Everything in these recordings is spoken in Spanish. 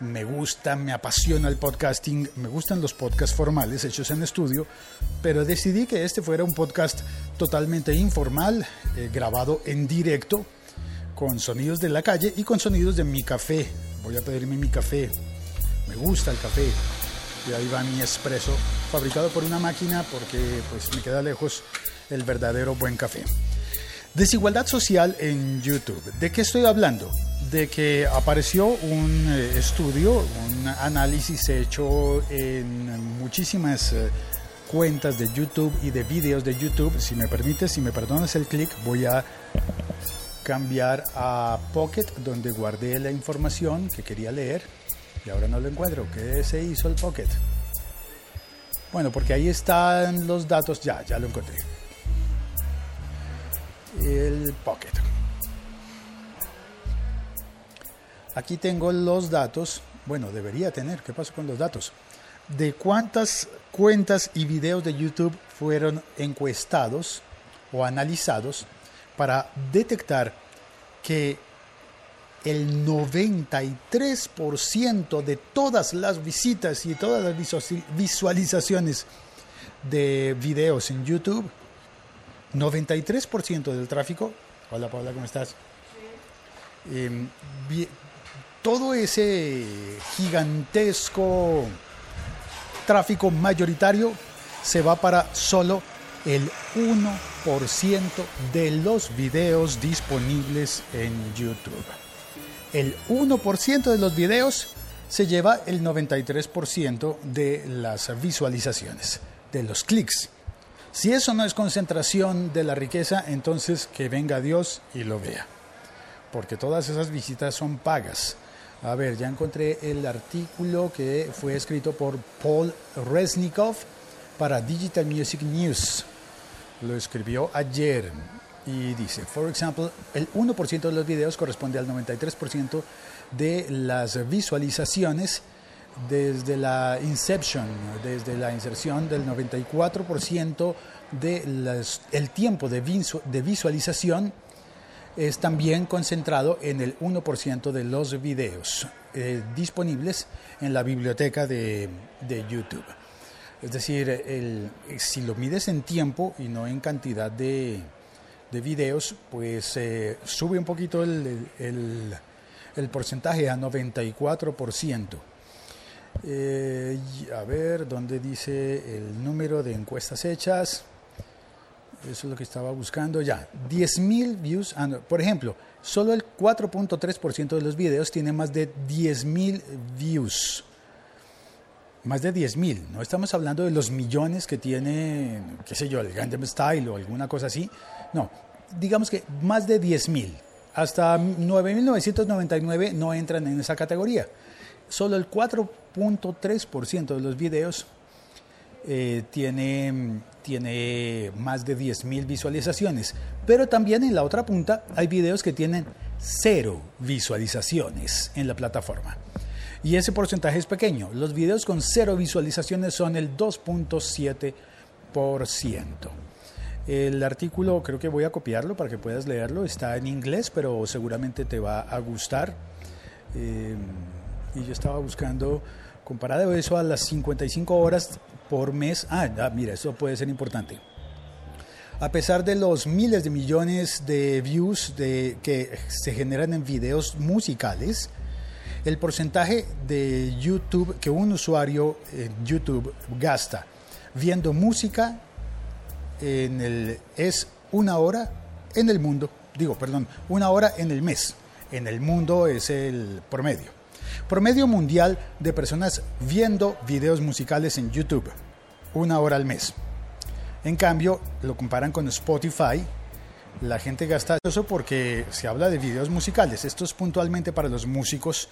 Me gusta, me apasiona el podcasting, me gustan los podcasts formales hechos en estudio, pero decidí que este fuera un podcast totalmente informal, eh, grabado en directo, con sonidos de la calle y con sonidos de mi café. Voy a pedirme mi café. Me gusta el café. Y ahí va mi espresso, fabricado por una máquina porque pues me queda lejos el verdadero buen café. Desigualdad social en YouTube. ¿De qué estoy hablando? De que apareció un eh, estudio, un análisis hecho en muchísimas eh, cuentas de YouTube y de vídeos de YouTube. Si me permites, si me perdonas el clic, voy a cambiar a Pocket, donde guardé la información que quería leer y ahora no lo encuentro. ¿Qué se hizo el Pocket? Bueno, porque ahí están los datos, ya, ya lo encontré. El Pocket. Aquí tengo los datos, bueno, debería tener, ¿qué pasó con los datos? De cuántas cuentas y videos de YouTube fueron encuestados o analizados para detectar que el 93% de todas las visitas y todas las visualizaciones de videos en YouTube, 93% del tráfico, hola Paula, ¿cómo estás? Eh, todo ese gigantesco tráfico mayoritario se va para solo el 1% de los videos disponibles en YouTube. El 1% de los videos se lleva el 93% de las visualizaciones, de los clics. Si eso no es concentración de la riqueza, entonces que venga Dios y lo vea. Porque todas esas visitas son pagas. A ver, ya encontré el artículo que fue escrito por Paul Resnikov para Digital Music News. Lo escribió ayer y dice, por ejemplo, el 1% de los videos corresponde al 93% de las visualizaciones desde la inception, desde la inserción del 94% del tiempo de, de visualización es también concentrado en el 1% de los videos eh, disponibles en la biblioteca de, YouTube. Es decir, si lo mides en tiempo y no en cantidad de, videos, pues eh, sube un poquito el, el, porcentaje a 94%. Eh, a ver, ¿dónde dice el número de encuestas hechas? Eso es lo que estaba buscando ya. 10.000 views. por ejemplo, solo el 4.3% de los videos tiene más de 10.000 views. Más de 10.000. No estamos hablando de los millones que tiene, qué sé yo, el Gundam Style o alguna cosa así. No, digamos que más de 10.000. Hasta 9.999 no entran en esa categoría. Solo el 4.3% de los videos eh, tiene, tiene más de 10.000 visualizaciones. Pero también en la otra punta hay videos que tienen cero visualizaciones en la plataforma. Y ese porcentaje es pequeño. Los videos con cero visualizaciones son el 2.7%. El artículo creo que voy a copiarlo para que puedas leerlo. Está en inglés, pero seguramente te va a gustar. Eh, y yo estaba buscando, comparado eso a las 55 horas por mes. Ah, mira, eso puede ser importante. A pesar de los miles de millones de views que se generan en videos musicales, el porcentaje de YouTube que un usuario en YouTube gasta viendo música en el, es una hora en el mundo, digo, perdón, una hora en el mes. En el mundo es el promedio. Promedio mundial de personas viendo videos musicales en YouTube, una hora al mes. En cambio, lo comparan con Spotify, la gente gasta eso porque se habla de videos musicales. Esto es puntualmente para los músicos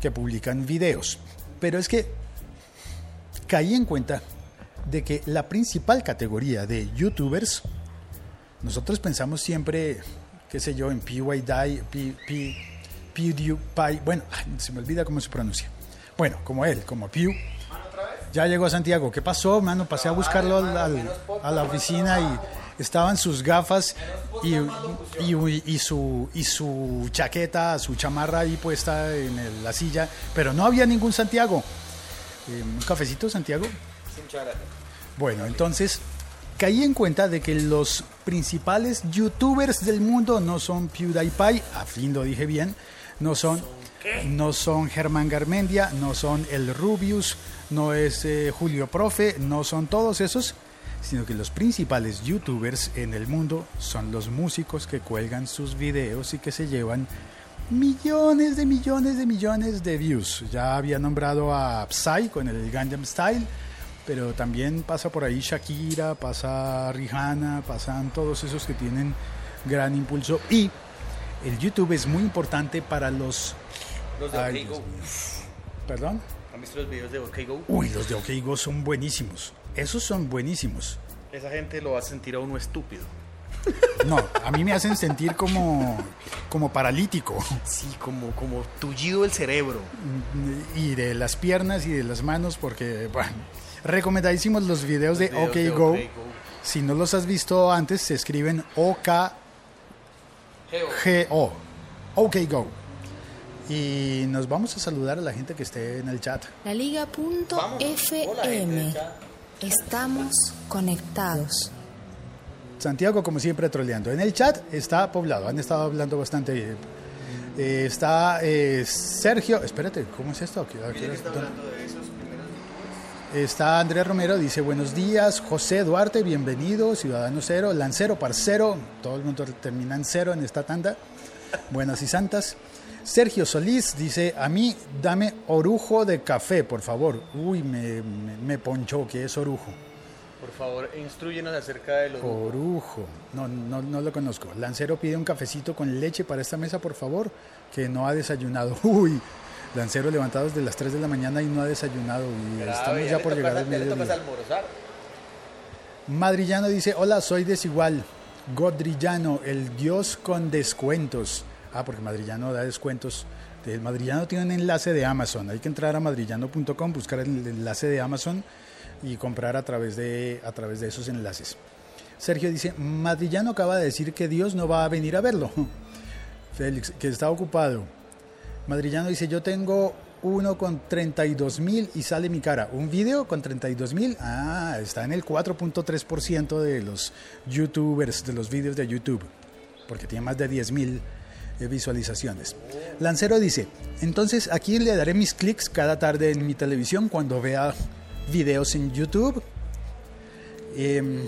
que publican videos. Pero es que caí en cuenta de que la principal categoría de youtubers, nosotros pensamos siempre, qué sé yo, en PewDiePie, PewDiePie, bueno, se me olvida cómo se pronuncia. Bueno, como él, como Pew. Ya llegó a Santiago. ¿Qué pasó, mano? Pasé a buscarlo a la oficina y estaban sus gafas y, y- y su, y su chaqueta, su chamarra ahí puesta en el- la silla, pero no había ningún Santiago. Eh, ¿Un cafecito, Santiago? Bueno, entonces caí en cuenta de que los principales youtubers del mundo no son PewDiePie, a fin lo dije bien, no son, no son Germán Garmendia, no son el Rubius, no es eh, Julio Profe, no son todos esos, sino que los principales youtubers en el mundo son los músicos que cuelgan sus videos y que se llevan millones de millones de millones de views. Ya había nombrado a Psy con el Gangnam Style, pero también pasa por ahí Shakira, pasa Rihanna, pasan todos esos que tienen gran impulso y el YouTube es muy importante para los Los de Ay, OK Go. Perdón. ¿Han visto los videos de OK Go? Uy, los de OK Go son buenísimos. Esos son buenísimos. Esa gente lo va a sentir a uno estúpido. No, a mí me hacen sentir como como paralítico. Sí, como, como tullido el cerebro. y de las piernas y de las manos porque bueno, recomendadísimos los videos de Videos OK de Go. OK Si no los has visto antes, se escriben OKGO. Geo. OK Go. Y nos vamos a saludar a la gente que esté en el chat. La Liga.fm. Estamos conectados. Santiago, como siempre, troleando. En el chat está poblado, han estado hablando bastante bien. Eh, está eh, Sergio, espérate, ¿cómo es esto? Aquí- aquí- ¿dónde? Está Andrés Romero, dice buenos días. José Duarte, bienvenido. Ciudadano Cero, Lancero, Parcero. Todo el mundo termina en cero en esta tanda. Buenas y santas. Sergio Solís dice, a mí dame orujo de café, por favor. Uy, me, me, me ponchó, ¿qué es orujo? Por favor, instruyenos acerca de los... Orujo. No, no, no lo conozco. Lancero pide un cafecito con leche para esta mesa, por favor, que no ha desayunado. Uy, Lancero levantado desde las 3 de la mañana y no ha desayunado. Y estamos ya por llegar al mediodía. Madrillano dice, hola, soy desigual. Godrillano, el dios con descuentos. Ah, porque Madrillano da descuentos. El Madrillano tiene un enlace de Amazon. Hay que entrar a madrillano.com, buscar el enlace de Amazon y comprar a través de, a través de esos enlaces. Sergio dice, Madrillano acaba de decir que Dios no va a venir a verlo. Félix, que está ocupado. Madrillano dice, yo tengo uno con 32 mil y sale mi cara. ¿Un video con 32 mil? Ah, está en el 4.3% de los youtubers, de los videos de YouTube, porque tiene más de 10 mil eh, visualizaciones. Lancero dice, entonces aquí le daré mis clics cada tarde en mi televisión cuando vea videos en YouTube. Em,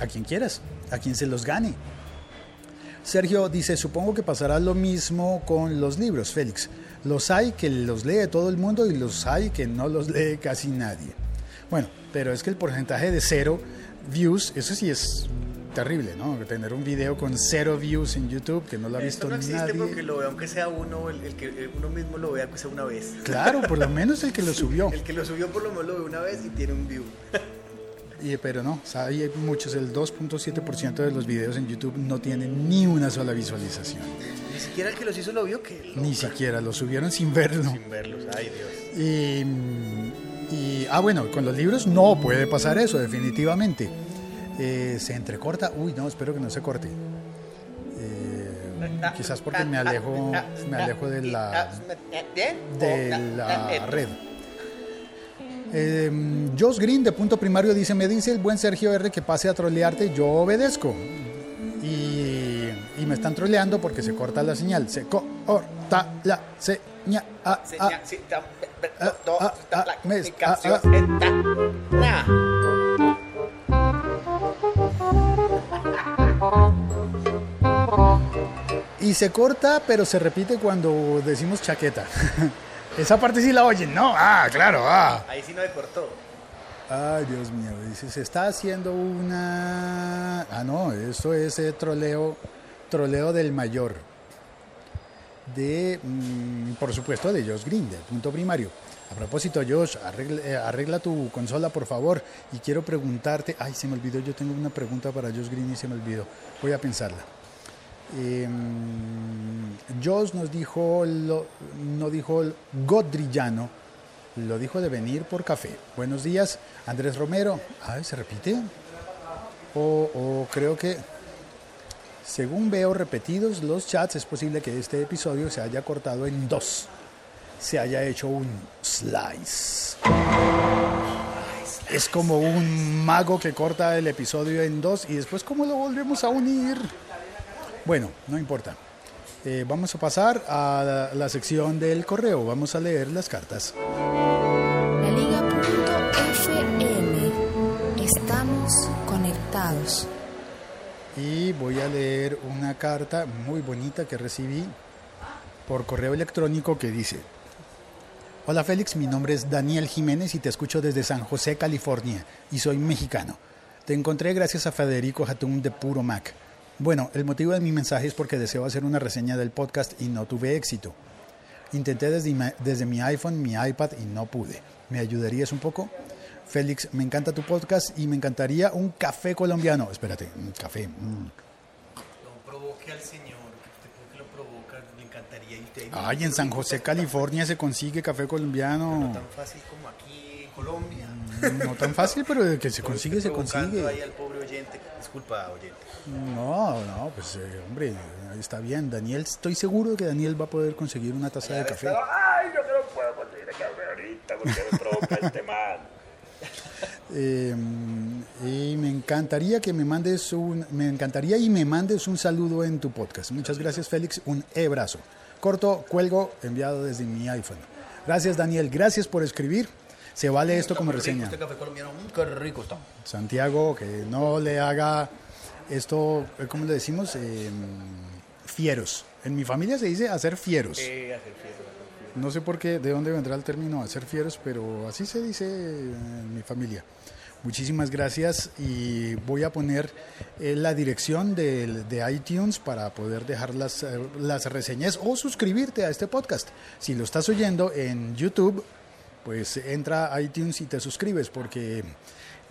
a quien quieras, a quien se los gane. Sergio dice, supongo que pasará lo mismo con los libros, Félix. Los hay que los lee todo el mundo y los hay que no los lee casi nadie. Bueno, pero es que el porcentaje de cero views, eso sí es terrible, ¿no? Tener un video con cero views en YouTube que no lo ha visto Esto no existe nadie. porque lo vea, aunque sea uno, el, el que eh, uno mismo lo vea, aunque sea una vez. Claro, por lo menos el que lo subió. El que lo subió por lo menos lo ve una vez y tiene un view. Y, pero no, hay muchos, el 2.7% de los videos en YouTube no tienen ni una sola visualización. Ni siquiera el que los hizo lo vio que Ni siquiera, lo subieron sin verlo. sin verlos. Ay, Dios. Y, y- ah, bueno, con los libros no puede pasar eso, definitivamente. Eh, se entrecorta. Uy, no, espero que no se corte. Eh, quizás porque me alejo, me alejo de la, de la red. Eh, Josh Green de punto primario dice, me dice el buen Sergio R que pase a trolearte, yo obedezco. Y, y me están troleando porque se corta la señal. Se corta la señal. Y se corta, pero se repite cuando decimos chaqueta. Esa parte sí la oyen, ¿no? Ah, claro, ah. Ahí sí no cortó. Ay, Dios mío, dice, se está haciendo una... Ah, no, esto es eh, troleo, troleo del mayor. De, mm, por supuesto, de Josh Green, del punto primario. A propósito, Josh, arregla, eh, arregla tu consola, por favor. Y quiero preguntarte... Ay, se me olvidó, yo tengo una pregunta para Josh Green y se me olvidó. Voy a pensarla. Eh, Josh nos dijo, no dijo Godrillano, lo dijo de venir por café. Buenos días, Andrés Romero. Ay, ¿se repite? O, o creo que, según veo repetidos los chats, es posible que este episodio se haya cortado en dos. Se haya hecho un slice. Es como un mago que corta el episodio en dos y después cómo lo volvemos a unir. Bueno, no importa. Eh, vamos a pasar a la, la sección del correo. Vamos a leer las cartas. La Liga.fm. Estamos conectados. Y voy a leer una carta muy bonita que recibí por correo electrónico que dice, Hola Félix, mi nombre es Daniel Jiménez y te escucho desde San José, California, y soy mexicano. Te encontré gracias a Federico Jatún de Puro Mac. Bueno, el motivo de mi mensaje es porque deseo hacer una reseña del podcast y no tuve éxito. Intenté desde, mi- desde mi iPhone, mi iPad y no pude. ¿Me ayudarías un poco? Félix, me encanta tu podcast y me encantaría un café colombiano. Espérate, un café. mm. No provoque al señor, que lo provoca, le encantaría usted. Ay, en San José, California se consigue café No colombiano. tan fácil como aquí Colombia. No tan fácil, pero que se consigue, se ahí consigue. al pobre oyente. Disculpa, oyente. No, no, pues eh, hombre, ahí está bien. Daniel, estoy seguro de que Daniel va a poder conseguir una taza de café. Ay, yo que no puedo conseguir el café ahorita porque me provoca este man. Eh, y me encantaría que me mandes un, me encantaría y me mandes un saludo en tu podcast. Muchas gracias, Félix. Un e-brazo. Corto, cuelgo, enviado desde mi iPhone. Gracias, Daniel. Gracias por escribir. Se vale esto como reseña. Este café colombiano, mm, qué rico está. Santiago, que no le haga esto, eh, ¿cómo le decimos? Eh, fieros. En mi familia se dice hacer fieros. Eh, hacer fiesta. No sé por qué, de dónde vendrá el término hacer fieros, pero así se dice en mi familia. Muchísimas gracias y voy a poner eh, la dirección del- de, iTunes para poder dejar las, eh, las reseñas o suscribirte a este podcast. Si lo estás oyendo en YouTube, pues entra a iTunes y te suscribes porque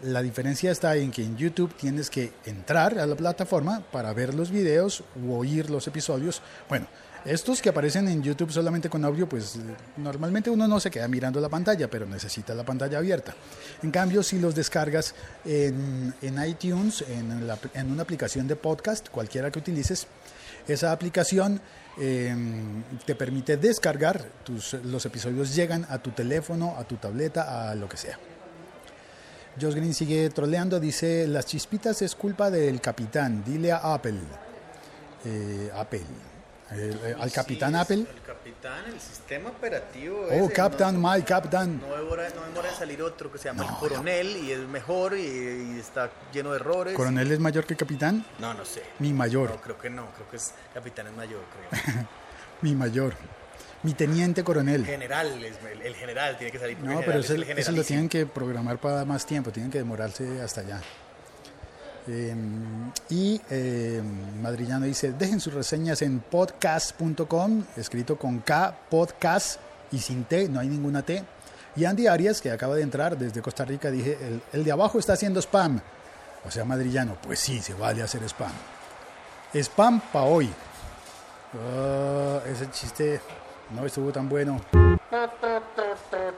la diferencia está en que en YouTube tienes que entrar a la plataforma para ver los videos o oír los episodios. Bueno, estos que aparecen en YouTube solamente con audio, pues normalmente uno no se queda mirando la pantalla, pero necesita la pantalla abierta. En cambio, si los descargas en, en iTunes, en, la- en una aplicación de podcast, cualquiera que utilices, esa aplicación eh, te permite descargar, tus, los episodios llegan a tu teléfono, a tu tableta, a lo que sea. Josh Green sigue troleando, dice, las chispitas es culpa del capitán, dile a Apple. Eh, Apple. El- eh, al capitán Sí, Apple. El capitán, el sistema operativo. Oh, ese, Captain, no, my Captain. No demora, no demora en salir otro que se llama el coronel y es mejor y, y está lleno de errores. ¿Coronel es mayor que capitán? No, no sé. Mi mayor, No, creo que no. Creo que es capitán es mayor, creo. mi mayor. Mi teniente coronel. general, el, el general tiene que salir. No, pero eso, es el eso lo tienen que programar para más tiempo, tienen que demorarse hasta allá. Eh, y eh, Madrillano dice, dejen sus reseñas en podcast.com, escrito con K, podcast y sin T, no hay ninguna T. Y Andy Arias, que acaba de entrar desde Costa Rica, dije, el, el de abajo está haciendo spam. O sea, Madrillano, pues sí, se vale hacer spam. Spam pa' hoy. Ah, ese chiste no estuvo tan bueno.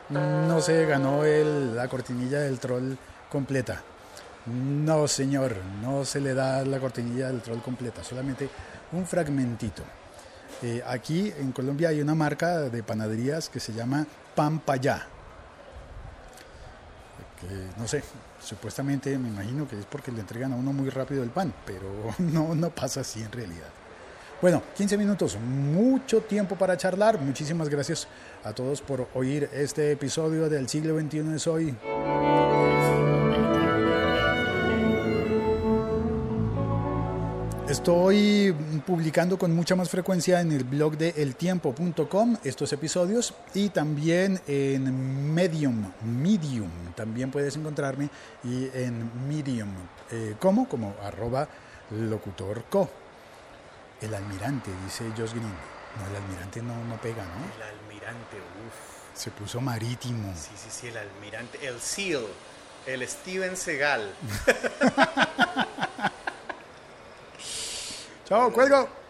No se ganó el- la cortinilla del troll completa. No, señor, no se le da la cortinilla del troll completa, solamente un fragmentito. Eh, aquí en Colombia hay una marca de panaderías que se llama Pampayá. Que no sé, supuestamente me imagino que es porque le entregan a uno muy rápido el pan, pero no, no pasa así en realidad. Bueno, 15 minutos, mucho tiempo para charlar. Muchísimas gracias a todos por oír este episodio del siglo XXI es hoy. Estoy publicando con mucha más frecuencia en el blog de eltiempo.com estos episodios y también en Medium, Medium, también puedes encontrarme y en Medium, eh, ¿cómo? Como arroba locutorco. El almirante, dice Josh Green. No, el almirante no, no pega, ¿no? El almirante, uff. Se puso marítimo. Sí, sí, sí, el almirante. El SEAL. El Steven Seagal. Chao, cuelgo.